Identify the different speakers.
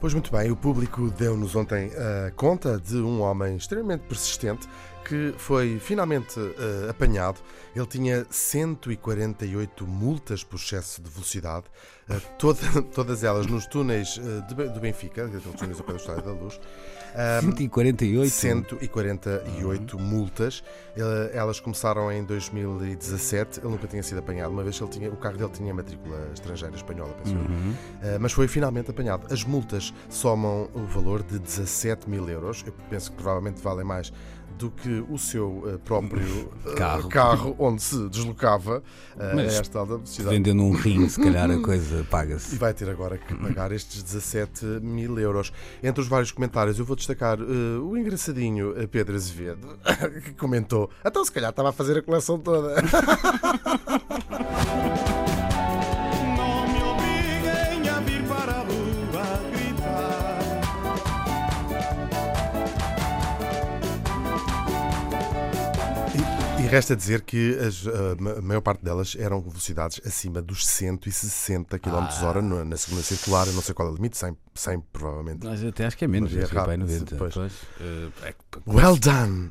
Speaker 1: Pois muito bem, o público deu-nos ontem a conta de um homem extremamente persistente que foi finalmente uh, apanhado. Ele tinha 148 multas por excesso de velocidade, uh, toda, todas elas nos túneis uh, de, do Benfica, aqueles túneis ao pé do Estádio da Luz.
Speaker 2: 148?
Speaker 1: 148 uhum. multas. Elas começaram em 2017. Ele nunca tinha sido apanhado, uma vez ele tinha, o carro dele tinha matrícula estrangeira, espanhola, penso uhum. Mas foi finalmente apanhado. As multas somam o valor de 17 mil euros. Eu penso que provavelmente valem mais do que o seu uh, próprio uh, carro. carro. onde se deslocava uh, a esta alta velocidade.
Speaker 2: Vendendo um rim, se calhar a coisa paga-se.
Speaker 1: E vai ter agora que pagar estes 17 mil euros. Entre os vários comentários, eu vou destacar o engraçadinho Pedro Azevedo, que comentou: então se calhar estava a fazer a coleção toda. resta dizer que as, a maior parte delas eram velocidades acima dos 160 km ah. hora na segunda circular. Eu não sei qual é o limite, 100, 100 provavelmente.
Speaker 2: Mas até acho que é menos,
Speaker 1: é
Speaker 2: rápido, 90.
Speaker 1: Depois. Pois, uh, é, well done!